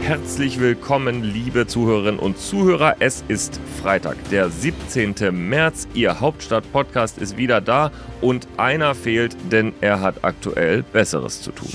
Herzlich willkommen, liebe Zuhörerinnen und Zuhörer. Es ist Freitag, der 17. März. Ihr Hauptstadt-Podcast ist wieder da und einer fehlt, denn er hat aktuell Besseres zu tun.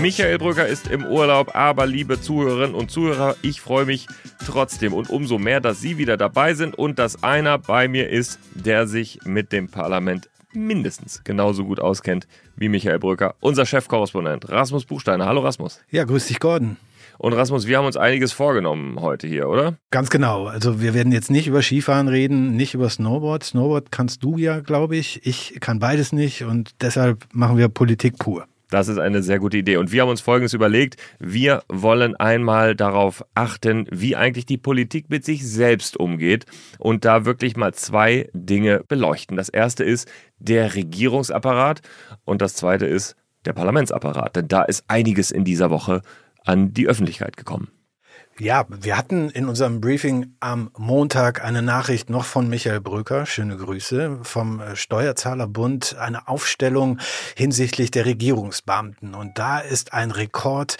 Michael Brücker ist im Urlaub, aber liebe Zuhörerinnen und Zuhörer, ich freue mich trotzdem und umso mehr, dass Sie wieder dabei sind und dass einer bei mir ist, der sich mit dem Parlament mindestens genauso gut auskennt wie Michael Brücker, unser Chefkorrespondent Rasmus Buchsteiner. Hallo Rasmus. Ja, grüß dich Gordon. Und Rasmus, wir haben uns einiges vorgenommen heute hier, oder? Ganz genau. Also wir werden jetzt nicht über Skifahren reden, nicht über Snowboard. Snowboard kannst du ja, glaube ich. Ich kann beides nicht und deshalb machen wir Politik pur. Das ist eine sehr gute Idee. Und wir haben uns Folgendes überlegt. Wir wollen einmal darauf achten, wie eigentlich die Politik mit sich selbst umgeht und da wirklich mal zwei Dinge beleuchten. Das erste ist der Regierungsapparat und das zweite ist der Parlamentsapparat. Denn da ist einiges in dieser Woche an die Öffentlichkeit gekommen. Ja, wir hatten in unserem Briefing am Montag eine Nachricht noch von Michael Brücker, schöne Grüße, vom Steuerzahlerbund, eine Aufstellung hinsichtlich der Regierungsbeamten. Und da ist ein Rekord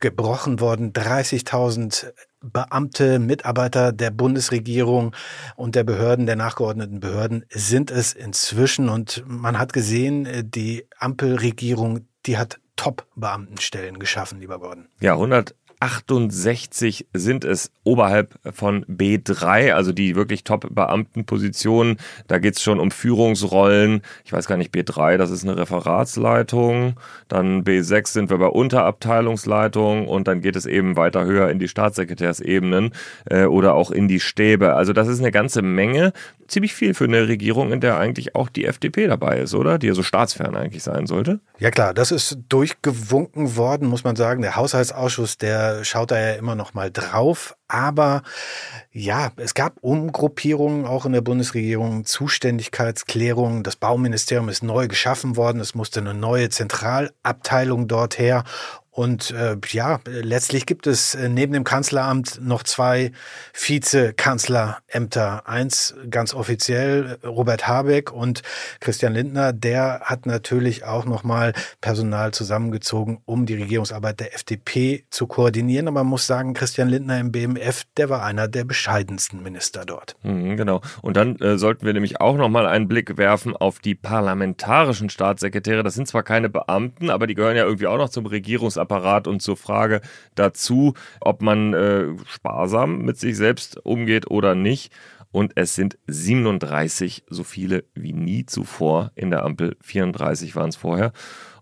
gebrochen worden, 30.000 Beamte, Mitarbeiter der Bundesregierung und der Behörden, der nachgeordneten Behörden sind es inzwischen. Und man hat gesehen, die Ampelregierung, die hat Top-Beamtenstellen geschaffen, lieber Gordon. Ja, 100 68 sind es oberhalb von B3, also die wirklich Top-Beamtenpositionen. Da geht es schon um Führungsrollen. Ich weiß gar nicht, B3, das ist eine Referatsleitung. Dann B6 sind wir bei Unterabteilungsleitung und dann geht es eben weiter höher in die Staatssekretärsebenen äh, oder auch in die Stäbe. Also das ist eine ganze Menge. Ziemlich viel für eine Regierung, in der eigentlich auch die FDP dabei ist, oder? Die ja so staatsfern eigentlich sein sollte. Ja klar, das ist durchgewunken worden, muss man sagen. Der Haushaltsausschuss, der schaut da ja immer noch mal drauf. Aber ja, es gab Umgruppierungen auch in der Bundesregierung, Zuständigkeitsklärungen. Das Bauministerium ist neu geschaffen worden. Es musste eine neue Zentralabteilung dort her. Und äh, ja, letztlich gibt es äh, neben dem Kanzleramt noch zwei Vizekanzlerämter. Eins ganz offiziell Robert Habeck und Christian Lindner. Der hat natürlich auch nochmal Personal zusammengezogen, um die Regierungsarbeit der FDP zu koordinieren. Aber man muss sagen, Christian Lindner im BMF, der war einer der bescheidensten Minister dort. Mhm, genau. Und dann äh, sollten wir nämlich auch nochmal einen Blick werfen auf die parlamentarischen Staatssekretäre. Das sind zwar keine Beamten, aber die gehören ja irgendwie auch noch zum Regierungsapparat Regierungsapparat und zur Frage dazu, ob man äh, sparsam mit sich selbst umgeht oder nicht. Und es sind 37, so viele wie nie zuvor in der Ampel. 34 waren es vorher.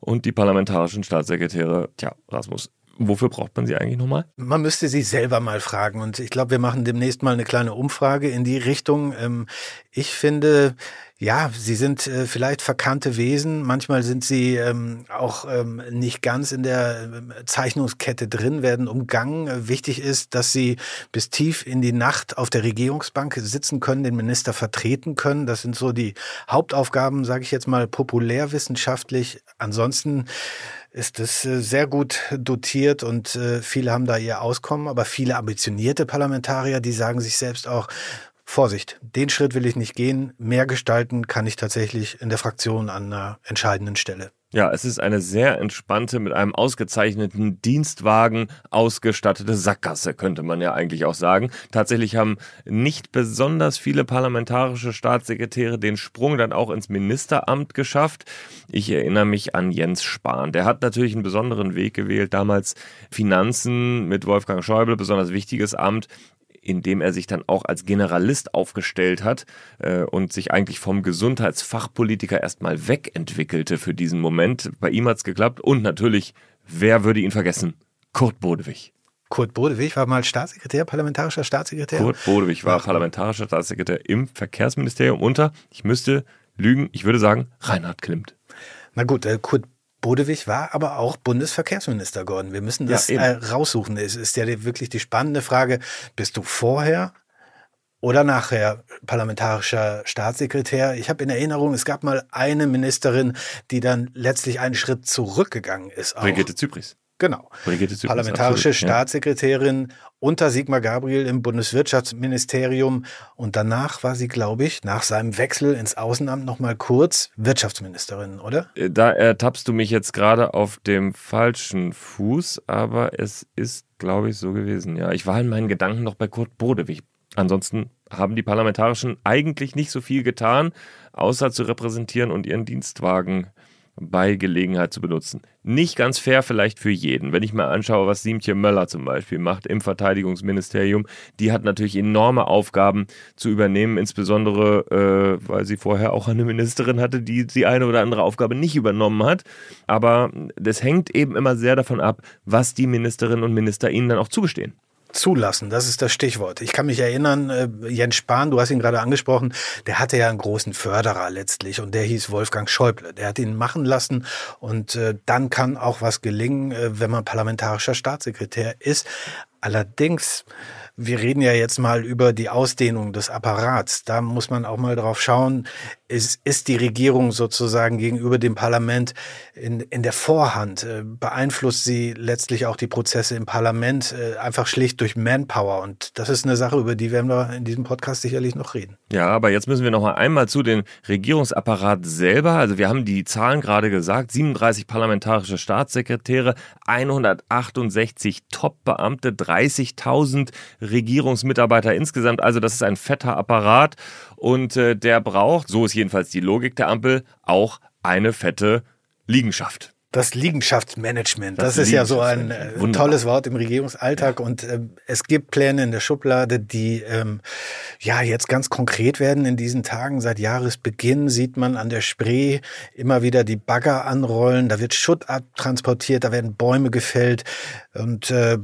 Und die parlamentarischen Staatssekretäre, tja, Rasmus, wofür braucht man sie eigentlich nochmal? Man müsste sie selber mal fragen. Und ich glaube, wir machen demnächst mal eine kleine Umfrage in die Richtung. Ähm, ich finde, ja, sie sind äh, vielleicht verkannte Wesen. Manchmal sind sie ähm, auch ähm, nicht ganz in der ähm, Zeichnungskette drin, werden umgangen. Wichtig ist, dass sie bis tief in die Nacht auf der Regierungsbank sitzen können, den Minister vertreten können. Das sind so die Hauptaufgaben, sage ich jetzt mal populärwissenschaftlich. Ansonsten ist es äh, sehr gut dotiert und äh, viele haben da ihr Auskommen, aber viele ambitionierte Parlamentarier, die sagen sich selbst auch, Vorsicht, den Schritt will ich nicht gehen. Mehr gestalten kann ich tatsächlich in der Fraktion an einer entscheidenden Stelle. Ja, es ist eine sehr entspannte, mit einem ausgezeichneten Dienstwagen ausgestattete Sackgasse, könnte man ja eigentlich auch sagen. Tatsächlich haben nicht besonders viele parlamentarische Staatssekretäre den Sprung dann auch ins Ministeramt geschafft. Ich erinnere mich an Jens Spahn. Der hat natürlich einen besonderen Weg gewählt, damals Finanzen mit Wolfgang Schäuble, besonders wichtiges Amt indem er sich dann auch als Generalist aufgestellt hat äh, und sich eigentlich vom Gesundheitsfachpolitiker erstmal wegentwickelte für diesen Moment. Bei ihm hat es geklappt und natürlich, wer würde ihn vergessen? Kurt Bodewig. Kurt Bodewig war mal Staatssekretär, parlamentarischer Staatssekretär. Kurt Bodewig war parlamentarischer Staatssekretär im Verkehrsministerium unter, ich müsste lügen, ich würde sagen, Reinhard Klimt. Na gut, äh, Kurt Bodewig war aber auch Bundesverkehrsminister geworden. Wir müssen das ja, äh, raussuchen. Es ist ja wirklich die spannende Frage, bist du vorher oder nachher parlamentarischer Staatssekretär. Ich habe in Erinnerung, es gab mal eine Ministerin, die dann letztlich einen Schritt zurückgegangen ist. Auch. Brigitte Zypris. Genau. Parlamentarische absolut, Staatssekretärin ja. unter Sigmar Gabriel im Bundeswirtschaftsministerium. Und danach war sie, glaube ich, nach seinem Wechsel ins Außenamt noch mal kurz Wirtschaftsministerin, oder? Äh, da ertappst du mich jetzt gerade auf dem falschen Fuß, aber es ist, glaube ich, so gewesen. Ja, ich war in meinen Gedanken noch bei Kurt Bodewig Ansonsten haben die Parlamentarischen eigentlich nicht so viel getan, außer zu repräsentieren und ihren Dienstwagen bei Gelegenheit zu benutzen. Nicht ganz fair vielleicht für jeden. Wenn ich mal anschaue, was Siemtje Möller zum Beispiel macht im Verteidigungsministerium, die hat natürlich enorme Aufgaben zu übernehmen, insbesondere äh, weil sie vorher auch eine Ministerin hatte, die die eine oder andere Aufgabe nicht übernommen hat. Aber das hängt eben immer sehr davon ab, was die Ministerinnen und Minister ihnen dann auch zugestehen. Zulassen, das ist das Stichwort. Ich kann mich erinnern, äh, Jens Spahn, du hast ihn gerade angesprochen, der hatte ja einen großen Förderer letztlich und der hieß Wolfgang Schäuble. Der hat ihn machen lassen und äh, dann kann auch was gelingen, äh, wenn man parlamentarischer Staatssekretär ist. Allerdings wir reden ja jetzt mal über die Ausdehnung des Apparats. Da muss man auch mal drauf schauen, ist, ist die Regierung sozusagen gegenüber dem Parlament in, in der Vorhand? Äh, beeinflusst sie letztlich auch die Prozesse im Parlament äh, einfach schlicht durch Manpower? Und das ist eine Sache, über die werden wir in diesem Podcast sicherlich noch reden. Ja, aber jetzt müssen wir noch mal einmal zu den Regierungsapparat selber. Also wir haben die Zahlen gerade gesagt, 37 parlamentarische Staatssekretäre, 168 Top-Beamte, 30.000 Regierungsmitarbeiter insgesamt. Also das ist ein fetter Apparat und äh, der braucht, so ist jedenfalls die Logik der Ampel, auch eine fette Liegenschaft. Das Liegenschaftsmanagement, das, das ist ja so ein äh, tolles Wort im Regierungsalltag. Und äh, es gibt Pläne in der Schublade, die ähm, ja jetzt ganz konkret werden in diesen Tagen. Seit Jahresbeginn sieht man an der Spree immer wieder die Bagger anrollen, da wird Schutt abtransportiert, da werden Bäume gefällt und äh,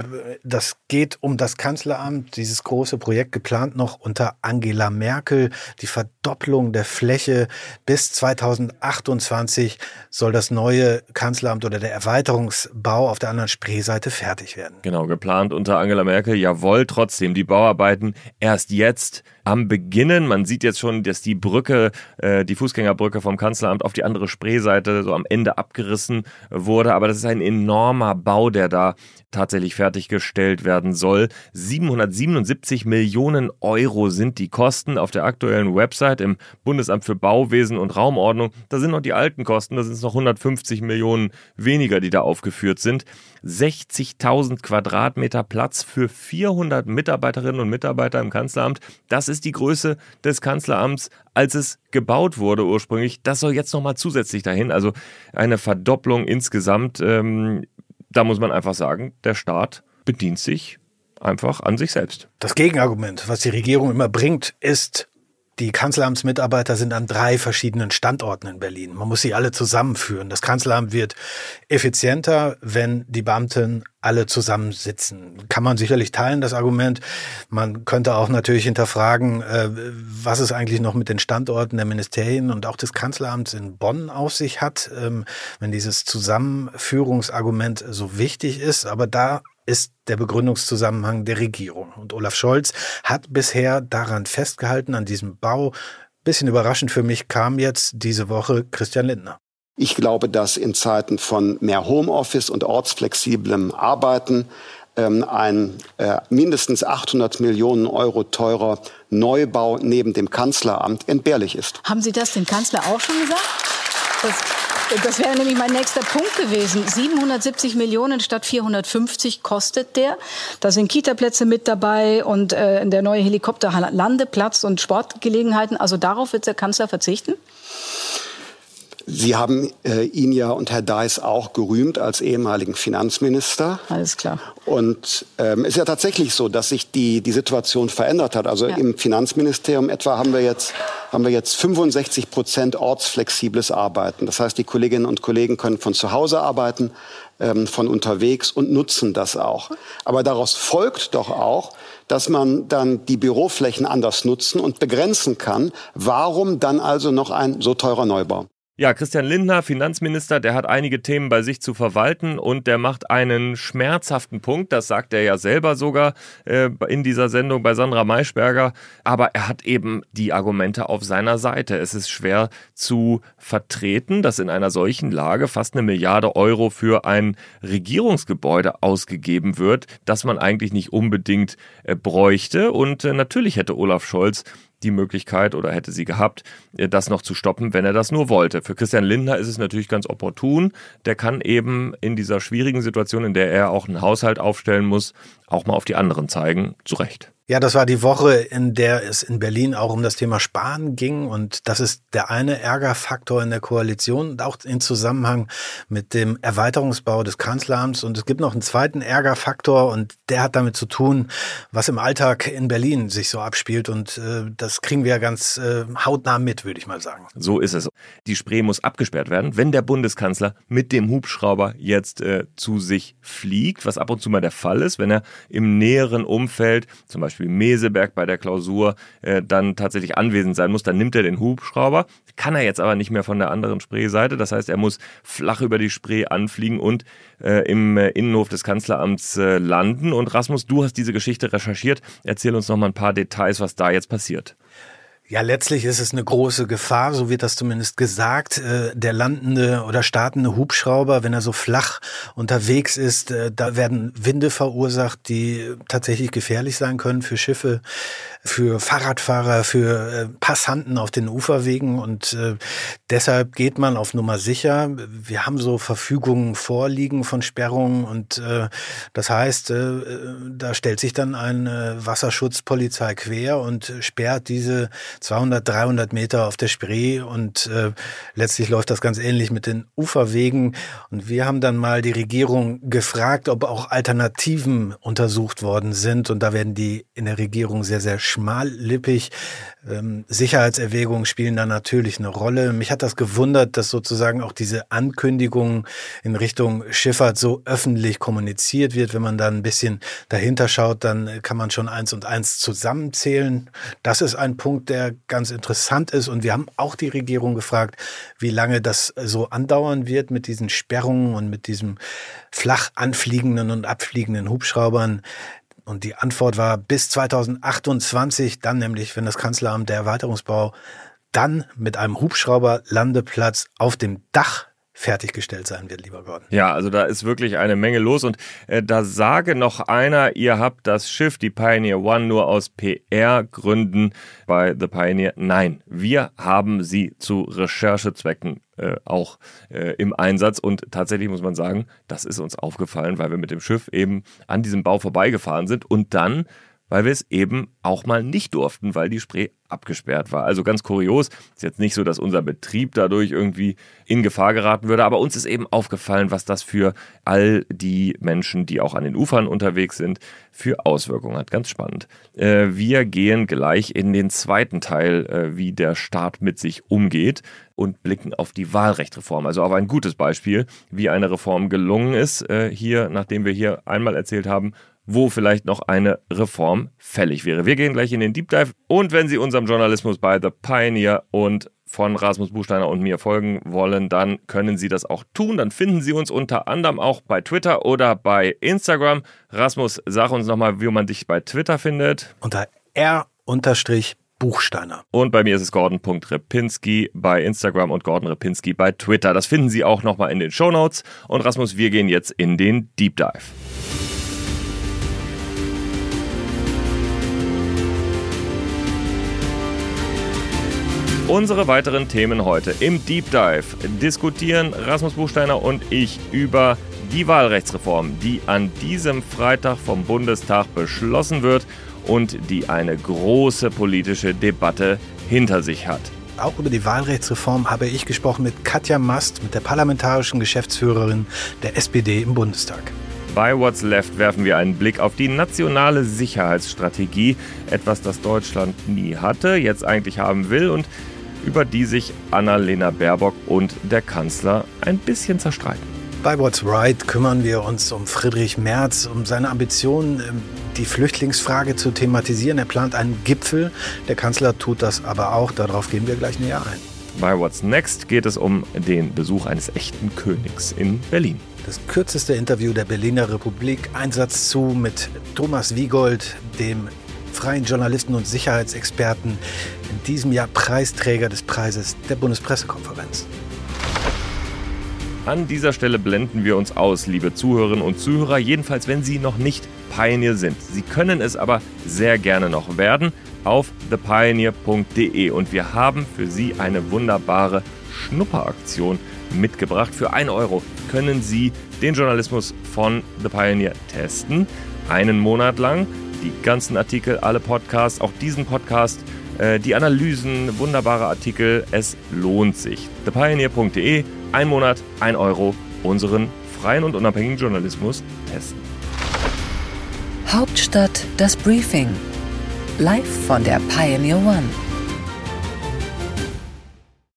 das geht um das Kanzleramt, dieses große Projekt geplant noch unter Angela Merkel, die Verdopplung der Fläche bis 2028 soll das neue Kanzleramt oder der Erweiterungsbau auf der anderen Spreeseite fertig werden. Genau, geplant unter Angela Merkel. Jawohl, trotzdem die Bauarbeiten erst jetzt am Beginnen. Man sieht jetzt schon, dass die Brücke, äh, die Fußgängerbrücke vom Kanzleramt auf die andere Spreeseite so am Ende abgerissen wurde. Aber das ist ein enormer Bau, der da tatsächlich fertiggestellt werden soll. 777 Millionen Euro sind die Kosten auf der aktuellen Website im Bundesamt für Bauwesen und Raumordnung. Da sind noch die alten Kosten, da sind es noch 150 Millionen weniger, die da aufgeführt sind. 60.000 Quadratmeter Platz für 400 Mitarbeiterinnen und Mitarbeiter im Kanzleramt. Das ist die Größe des Kanzleramts, als es gebaut wurde ursprünglich. Das soll jetzt nochmal zusätzlich dahin. Also eine Verdopplung insgesamt. Ähm, da muss man einfach sagen, der Staat bedient sich einfach an sich selbst. Das Gegenargument, was die Regierung immer bringt, ist, die Kanzleramtsmitarbeiter sind an drei verschiedenen Standorten in Berlin. Man muss sie alle zusammenführen. Das Kanzleramt wird effizienter, wenn die Beamten alle zusammensitzen. Kann man sicherlich teilen, das Argument. Man könnte auch natürlich hinterfragen, äh, was es eigentlich noch mit den Standorten der Ministerien und auch des Kanzleramts in Bonn auf sich hat, ähm, wenn dieses Zusammenführungsargument so wichtig ist. Aber da ist der Begründungszusammenhang der Regierung. Und Olaf Scholz hat bisher daran festgehalten, an diesem Bau. Bisschen überraschend für mich kam jetzt diese Woche Christian Lindner. Ich glaube, dass in Zeiten von mehr Homeoffice und ortsflexiblem Arbeiten ähm, ein äh, mindestens 800 Millionen Euro teurer Neubau neben dem Kanzleramt entbehrlich ist. Haben Sie das dem Kanzler auch schon gesagt? Das das wäre nämlich mein nächster Punkt gewesen. 770 Millionen statt 450 kostet der. Da sind Kitaplätze mit dabei und äh, der neue Helikopterlandeplatz und Sportgelegenheiten. Also darauf wird der Kanzler verzichten? Sie haben äh, ihn ja und Herr Deiss auch gerühmt als ehemaligen Finanzminister. Alles klar. Und ähm, ist ja tatsächlich so, dass sich die, die Situation verändert hat. Also ja. im Finanzministerium etwa haben wir jetzt haben wir jetzt 65 Prozent ortsflexibles Arbeiten. Das heißt, die Kolleginnen und Kollegen können von zu Hause arbeiten, ähm, von unterwegs und nutzen das auch. Aber daraus folgt doch auch, dass man dann die Büroflächen anders nutzen und begrenzen kann. Warum dann also noch ein so teurer Neubau? Ja, Christian Lindner, Finanzminister, der hat einige Themen bei sich zu verwalten und der macht einen schmerzhaften Punkt, das sagt er ja selber sogar äh, in dieser Sendung bei Sandra Maischberger, aber er hat eben die Argumente auf seiner Seite. Es ist schwer zu vertreten, dass in einer solchen Lage fast eine Milliarde Euro für ein Regierungsgebäude ausgegeben wird, das man eigentlich nicht unbedingt äh, bräuchte und äh, natürlich hätte Olaf Scholz die Möglichkeit oder hätte sie gehabt, äh, das noch zu stoppen, wenn er das nur wollte. Für Christian Lindner ist es natürlich ganz opportun. Der kann eben in dieser schwierigen Situation, in der er auch einen Haushalt aufstellen muss, auch mal auf die anderen zeigen. Zu Recht. Ja, das war die Woche, in der es in Berlin auch um das Thema Sparen ging. Und das ist der eine Ärgerfaktor in der Koalition und auch in Zusammenhang mit dem Erweiterungsbau des Kanzleramts. Und es gibt noch einen zweiten Ärgerfaktor und der hat damit zu tun, was im Alltag in Berlin sich so abspielt. Und äh, das kriegen wir ja ganz äh, hautnah mit, würde ich mal sagen. So ist es. Die Spree muss abgesperrt werden, wenn der Bundeskanzler mit dem Hubschrauber jetzt äh, zu sich fliegt, was ab und zu mal der Fall ist, wenn er im näheren Umfeld, zum Beispiel Beispiel Meseberg bei der Klausur äh, dann tatsächlich anwesend sein muss, dann nimmt er den Hubschrauber, kann er jetzt aber nicht mehr von der anderen Spreeseite. Das heißt, er muss flach über die Spree anfliegen und äh, im äh, Innenhof des Kanzleramts äh, landen. Und Rasmus, du hast diese Geschichte recherchiert. Erzähl uns noch mal ein paar Details, was da jetzt passiert. Ja, letztlich ist es eine große Gefahr, so wird das zumindest gesagt. Äh, der landende oder startende Hubschrauber, wenn er so flach unterwegs ist, äh, da werden Winde verursacht, die tatsächlich gefährlich sein können für Schiffe, für Fahrradfahrer, für äh, Passanten auf den Uferwegen. Und deshalb geht man auf Nummer sicher. Wir haben so Verfügungen vorliegen von Sperrungen und das heißt, da stellt sich dann eine Wasserschutzpolizei quer und sperrt diese 200, 300 Meter auf der Spree und äh, letztlich läuft das ganz ähnlich mit den Uferwegen. Und wir haben dann mal die Regierung gefragt, ob auch Alternativen untersucht worden sind. Und da werden die in der Regierung sehr, sehr schmallippig. Ähm, Sicherheitserwägungen spielen da natürlich eine Rolle. Mich hat das gewundert, dass sozusagen auch diese Ankündigung in Richtung Schifffahrt so öffentlich kommuniziert wird. Wenn man da ein bisschen dahinter schaut, dann kann man schon eins und eins zusammenzählen. Das ist ein Punkt, der ganz interessant ist. Und wir haben auch die Regierung gefragt, wie lange das so andauern wird mit diesen Sperrungen und mit diesem flach anfliegenden und abfliegenden Hubschraubern. Und die Antwort war bis 2028, dann nämlich, wenn das Kanzleramt der Erweiterungsbau dann mit einem Hubschrauberlandeplatz auf dem Dach fertiggestellt sein wird, lieber Gordon. Ja, also da ist wirklich eine Menge los und äh, da sage noch einer, ihr habt das Schiff, die Pioneer One, nur aus PR-Gründen bei The Pioneer. Nein, wir haben sie zu Recherchezwecken äh, auch äh, im Einsatz und tatsächlich muss man sagen, das ist uns aufgefallen, weil wir mit dem Schiff eben an diesem Bau vorbeigefahren sind und dann weil wir es eben auch mal nicht durften, weil die Spree abgesperrt war. Also ganz kurios. Ist jetzt nicht so, dass unser Betrieb dadurch irgendwie in Gefahr geraten würde, aber uns ist eben aufgefallen, was das für all die Menschen, die auch an den Ufern unterwegs sind, für Auswirkungen hat. Ganz spannend. Äh, wir gehen gleich in den zweiten Teil, äh, wie der Staat mit sich umgeht und blicken auf die Wahlrechtreform. Also auf ein gutes Beispiel, wie eine Reform gelungen ist. Äh, hier, nachdem wir hier einmal erzählt haben, wo vielleicht noch eine Reform fällig wäre. Wir gehen gleich in den Deep Dive und wenn Sie unserem Journalismus bei The Pioneer und von Rasmus Buchsteiner und mir folgen wollen, dann können Sie das auch tun. Dann finden Sie uns unter anderem auch bei Twitter oder bei Instagram. Rasmus, sag uns nochmal, wie man dich bei Twitter findet. Unter R Buchsteiner. Und bei mir ist es Gordon.repinski bei Instagram und Gordon Repinski bei Twitter. Das finden Sie auch nochmal in den Show Notes. Und Rasmus, wir gehen jetzt in den Deep Dive. Unsere weiteren Themen heute im Deep Dive diskutieren Rasmus Buchsteiner und ich über die Wahlrechtsreform, die an diesem Freitag vom Bundestag beschlossen wird und die eine große politische Debatte hinter sich hat. Auch über die Wahlrechtsreform habe ich gesprochen mit Katja Mast, mit der parlamentarischen Geschäftsführerin der SPD im Bundestag. Bei What's Left werfen wir einen Blick auf die nationale Sicherheitsstrategie, etwas, das Deutschland nie hatte, jetzt eigentlich haben will und über die sich Annalena Baerbock und der Kanzler ein bisschen zerstreiten. Bei What's Right kümmern wir uns um Friedrich Merz, um seine Ambitionen, ähm, die Flüchtlingsfrage zu thematisieren. Er plant einen Gipfel. Der Kanzler tut das aber auch. Darauf gehen wir gleich näher ein. Bei What's Next geht es um den Besuch eines echten Königs in Berlin. Das kürzeste Interview der Berliner Republik. Einsatz zu mit Thomas Wiegold, dem freien Journalisten und Sicherheitsexperten, in diesem Jahr Preisträger des Preises der Bundespressekonferenz. An dieser Stelle blenden wir uns aus, liebe Zuhörerinnen und Zuhörer, jedenfalls wenn Sie noch nicht Pioneer sind. Sie können es aber sehr gerne noch werden auf thepioneer.de und wir haben für Sie eine wunderbare Schnupperaktion mitgebracht. Für 1 Euro können Sie den Journalismus von The Pioneer testen. Einen Monat lang. Die ganzen Artikel, alle Podcasts, auch diesen Podcast, die Analysen, wunderbare Artikel. Es lohnt sich. thepioneer.de ein Monat, ein Euro, unseren freien und unabhängigen Journalismus testen. Hauptstadt das Briefing. Live von der Pioneer One.